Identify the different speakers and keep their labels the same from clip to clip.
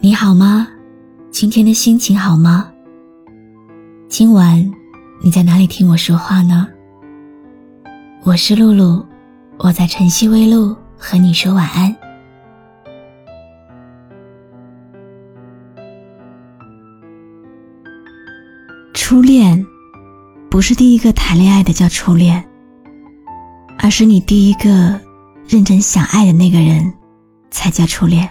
Speaker 1: 你好吗？今天的心情好吗？今晚你在哪里听我说话呢？我是露露，我在晨曦微露和你说晚安。初恋，不是第一个谈恋爱的叫初恋，而是你第一个认真想爱的那个人，才叫初恋。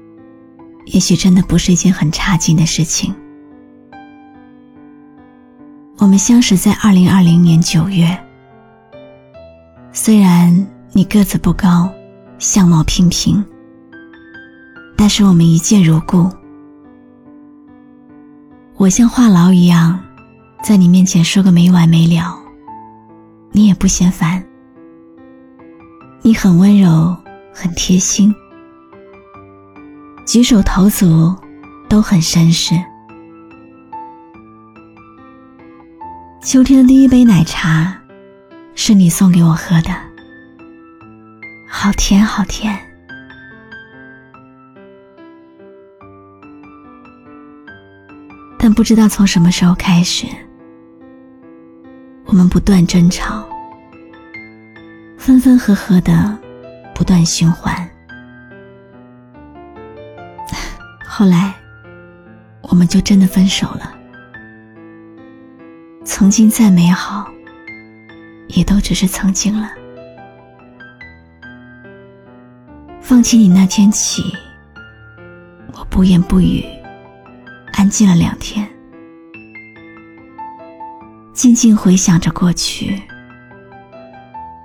Speaker 1: 也许真的不是一件很差劲的事情。我们相识在二零二零年九月，虽然你个子不高，相貌平平，但是我们一见如故。我像话痨一样，在你面前说个没完没了，你也不嫌烦。你很温柔，很贴心。举手投足都很绅士。秋天的第一杯奶茶，是你送给我喝的，好甜好甜。但不知道从什么时候开始，我们不断争吵，分分合合的不断循环。后来，我们就真的分手了。曾经再美好，也都只是曾经了。放弃你那天起，我不言不语，安静了两天，静静回想着过去，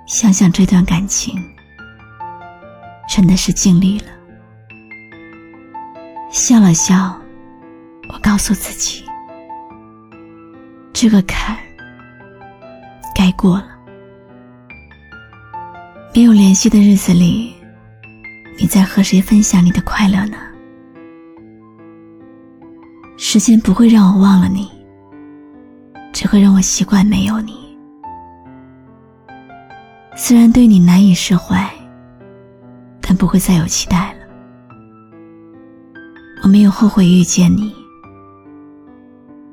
Speaker 1: 想想这段感情，真的是尽力了。笑了笑，我告诉自己，这个坎该过了。没有联系的日子里，你在和谁分享你的快乐呢？时间不会让我忘了你，只会让我习惯没有你。虽然对你难以释怀，但不会再有期待了。我没有后悔遇见你，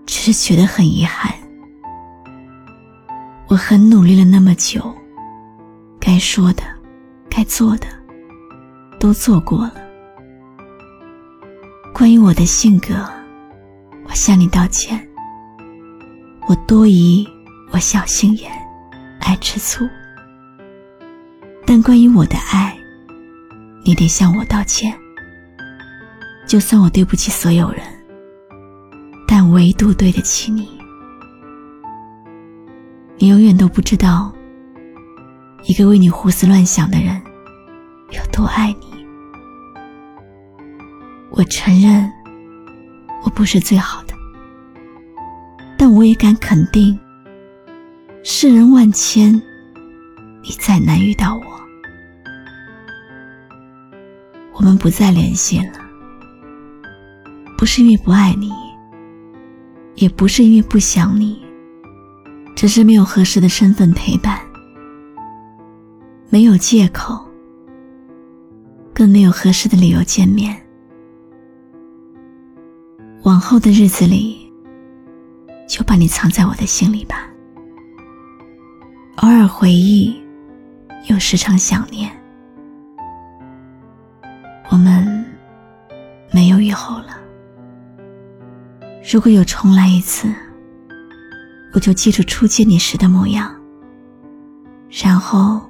Speaker 1: 只是觉得很遗憾。我很努力了那么久，该说的、该做的都做过了。关于我的性格，我向你道歉。我多疑，我小心眼，爱吃醋。但关于我的爱，你得向我道歉。就算我对不起所有人，但唯独对得起你。你永远都不知道，一个为你胡思乱想的人有多爱你。我承认，我不是最好的，但我也敢肯定，世人万千，你再难遇到我。我们不再联系了。不是因为不爱你，也不是因为不想你，只是没有合适的身份陪伴，没有借口，更没有合适的理由见面。往后的日子里，就把你藏在我的心里吧。偶尔回忆，又时常想念，我们没有以后了。如果有重来一次，我就记住初见你时的模样，然后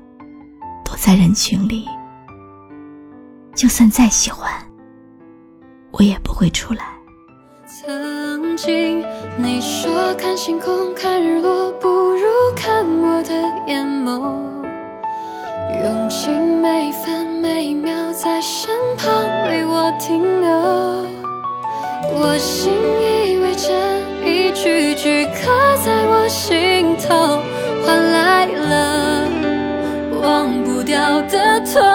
Speaker 1: 躲在人群里。就算再喜欢，我也不会出来。
Speaker 2: 曾经你说看星空、看日落要的痛。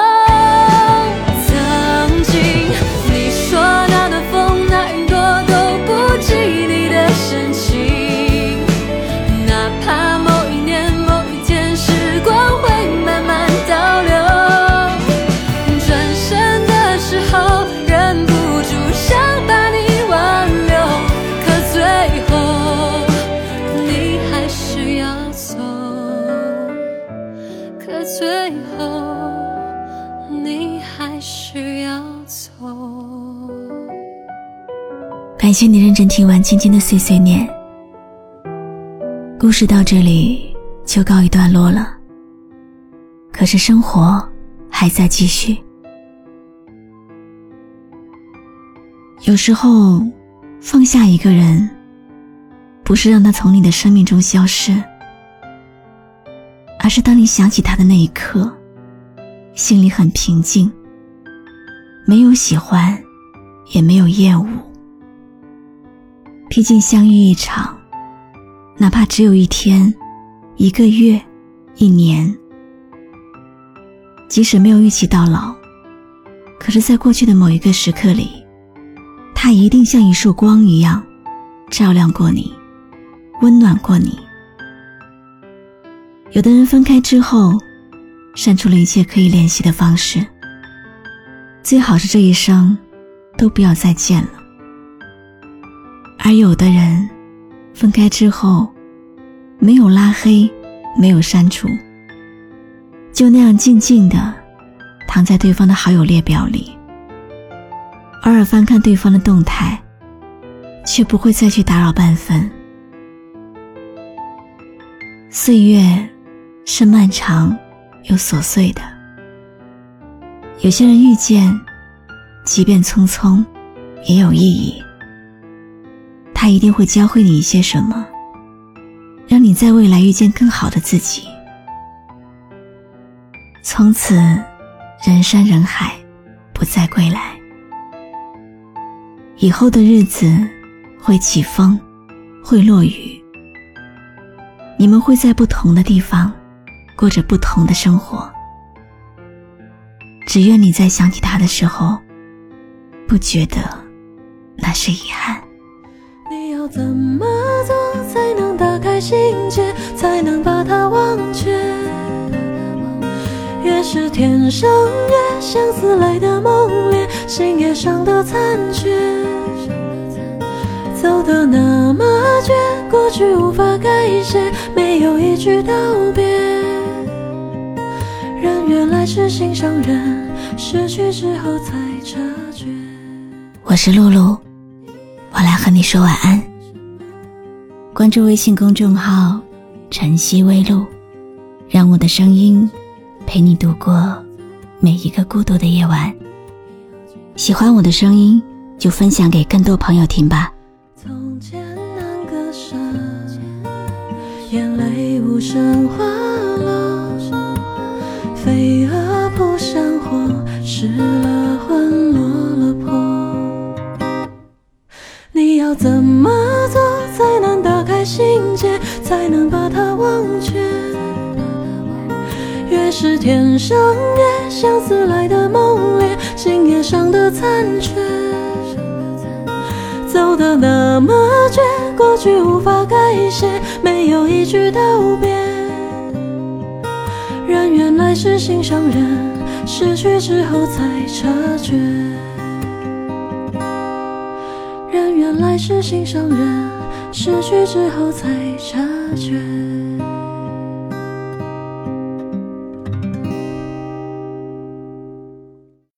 Speaker 1: 感谢你认真听完今天的碎碎念，故事到这里就告一段落了。可是生活还在继续，有时候放下一个人，不是让他从你的生命中消失，而是当你想起他的那一刻，心里很平静，没有喜欢，也没有厌恶。毕竟相遇一场，哪怕只有一天、一个月、一年，即使没有一起到老，可是，在过去的某一个时刻里，他一定像一束光一样，照亮过你，温暖过你。有的人分开之后，删除了一切可以联系的方式，最好是这一生都不要再见了。而有的人，分开之后，没有拉黑，没有删除，就那样静静的躺在对方的好友列表里，偶尔翻看对方的动态，却不会再去打扰半分。岁月是漫长又琐碎的，有些人遇见，即便匆匆，也有意义。他一定会教会你一些什么，让你在未来遇见更好的自己。从此，人山人海，不再归来。以后的日子会起风，会落雨，你们会在不同的地方过着不同的生活。只愿你在想起他的时候，不觉得那是遗憾。
Speaker 2: 怎么做才能打开心结，才能把它忘却？越是天上月，相思来的猛烈，心也伤得残缺。走得那么绝，过去无法改写，没有一句道别。人原来是心上人，失去之后才察觉。
Speaker 1: 我是露露，我来和你说晚安。关注微信公众号“晨曦微露”，让我的声音陪你度过每一个孤独的夜晚。喜欢我的声音，就分享给更多朋友听吧。
Speaker 2: 从前难割舍，眼泪无声滑落，飞蛾扑向火，失了忘却。越是天上月，相思来的猛烈，心也伤得残缺。走得那么绝，过去无法改写，没有一句道别。人原来是心上人，失去之后才察觉。人原来是心上人。失去之后才察觉。